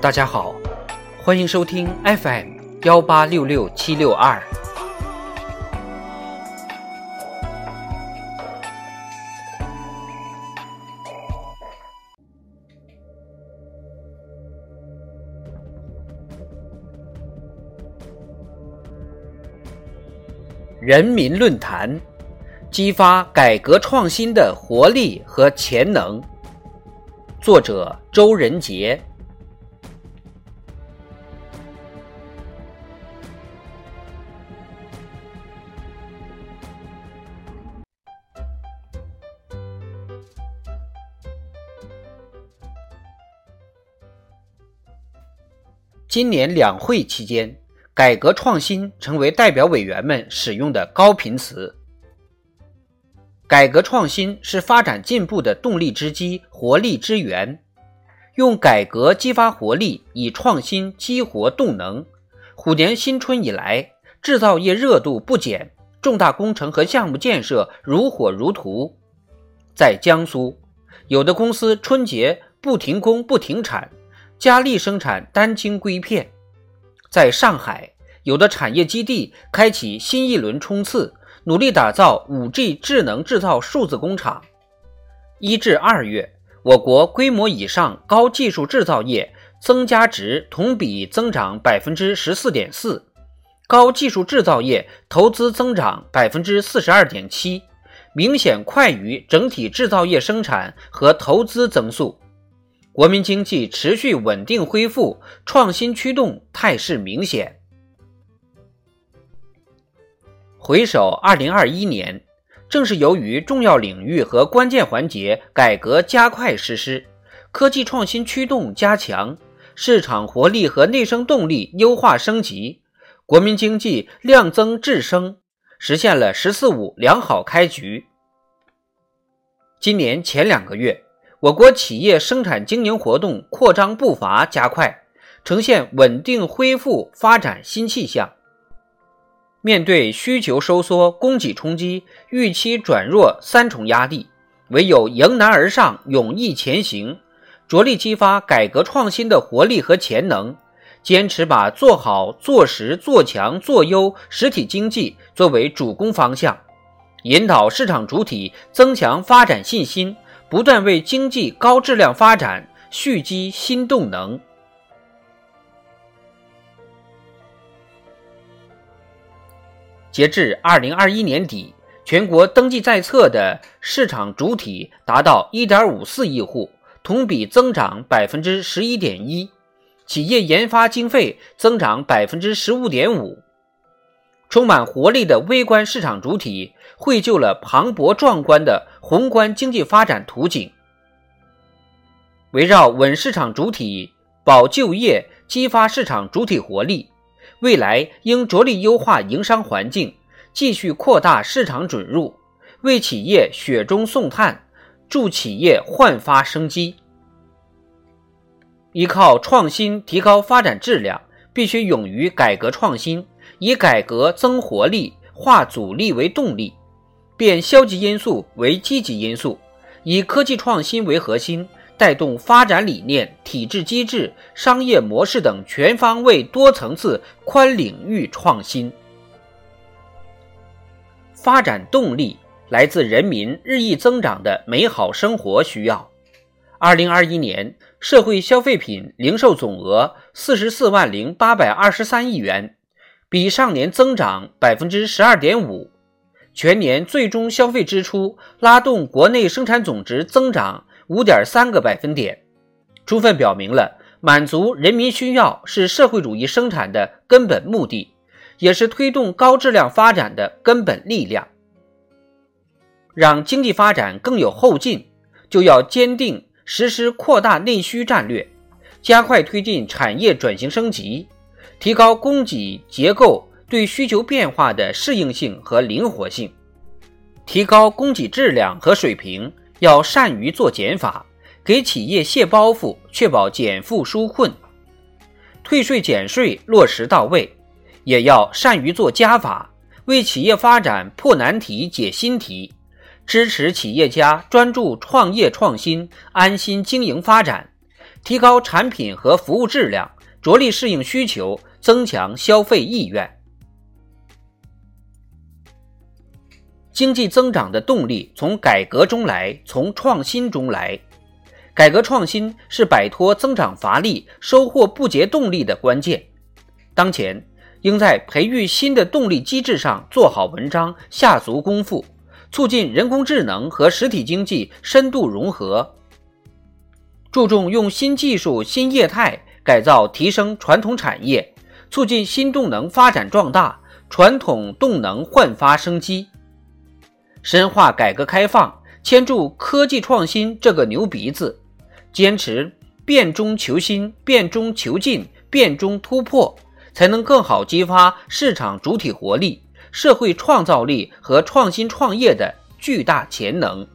大家好，欢迎收听 FM 幺八六六七六二。人民论坛，激发改革创新的活力和潜能。作者：周仁杰。今年两会期间，改革创新成为代表委员们使用的高频词。改革创新是发展进步的动力之基、活力之源。用改革激发活力，以创新激活动能。虎年新春以来，制造业热度不减，重大工程和项目建设如火如荼。在江苏，有的公司春节不停工不停产。加力生产单晶硅片，在上海，有的产业基地开启新一轮冲刺，努力打造 5G 智能制造数字工厂。一至二月，我国规模以上高技术制造业增加值同比增长百分之十四点四，高技术制造业投资增长百分之四十二点七，明显快于整体制造业生产和投资增速。国民经济持续稳定恢复，创新驱动态势明显。回首二零二一年，正是由于重要领域和关键环节改革加快实施，科技创新驱动加强，市场活力和内生动力优化升级，国民经济量增质升，实现了“十四五”良好开局。今年前两个月。我国企业生产经营活动扩张步伐加快，呈现稳定恢复发展新气象。面对需求收缩、供给冲击、预期转弱三重压力，唯有迎难而上、勇毅前行，着力激发改革创新的活力和潜能，坚持把做好、做实、做强、做优实体经济作为主攻方向，引导市场主体增强发展信心。不断为经济高质量发展蓄积新动能。截至二零二一年底，全国登记在册的市场主体达到一点五四亿户，同比增长百分之十一点一，企业研发经费增长百分之十五点五。充满活力的微观市场主体绘就了磅礴壮观的宏观经济发展图景。围绕稳市场主体、保就业、激发市场主体活力，未来应着力优化营商环境，继续扩大市场准入，为企业雪中送炭，助企业焕发生机。依靠创新提高发展质量，必须勇于改革创新。以改革增活力，化阻力为动力，变消极因素为积极因素，以科技创新为核心，带动发展理念、体制机制、商业模式等全方位、多层次、宽领域创新。发展动力来自人民日益增长的美好生活需要。二零二一年，社会消费品零售总额四十四万零八百二十三亿元。比上年增长百分之十二点五，全年最终消费支出拉动国内生产总值增长五点三个百分点，充分表明了满足人民需要是社会主义生产的根本目的，也是推动高质量发展的根本力量。让经济发展更有后劲，就要坚定实施扩大内需战略，加快推进产业转型升级。提高供给结构对需求变化的适应性和灵活性，提高供给质量和水平，要善于做减法，给企业卸包袱，确保减负纾困；退税减税落实到位，也要善于做加法，为企业发展破难题、解新题，支持企业家专注创业创新，安心经营发展。提高产品和服务质量，着力适应需求，增强消费意愿。经济增长的动力从改革中来，从创新中来。改革创新是摆脱增长乏力、收获不竭动力的关键。当前，应在培育新的动力机制上做好文章、下足功夫，促进人工智能和实体经济深度融合，注重用新技术、新业态改造提升传统产业，促进新动能发展壮大，传统动能焕发生机。深化改革开放，牵住科技创新这个牛鼻子，坚持变中求新、变中求进、变中突破，才能更好激发市场主体活力、社会创造力和创新创业的巨大潜能。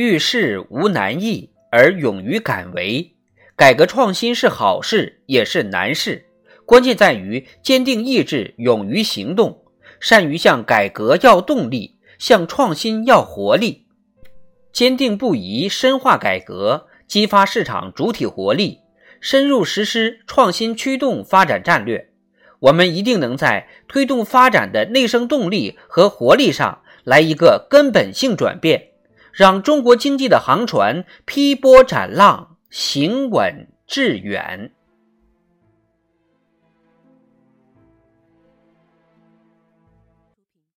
遇事无难易，而勇于敢为。改革创新是好事，也是难事。关键在于坚定意志，勇于行动，善于向改革要动力，向创新要活力，坚定不移深化改革，激发市场主体活力，深入实施创新驱动发展战略。我们一定能在推动发展的内生动力和活力上来一个根本性转变，让中国经济的航船劈波斩浪，行稳致远。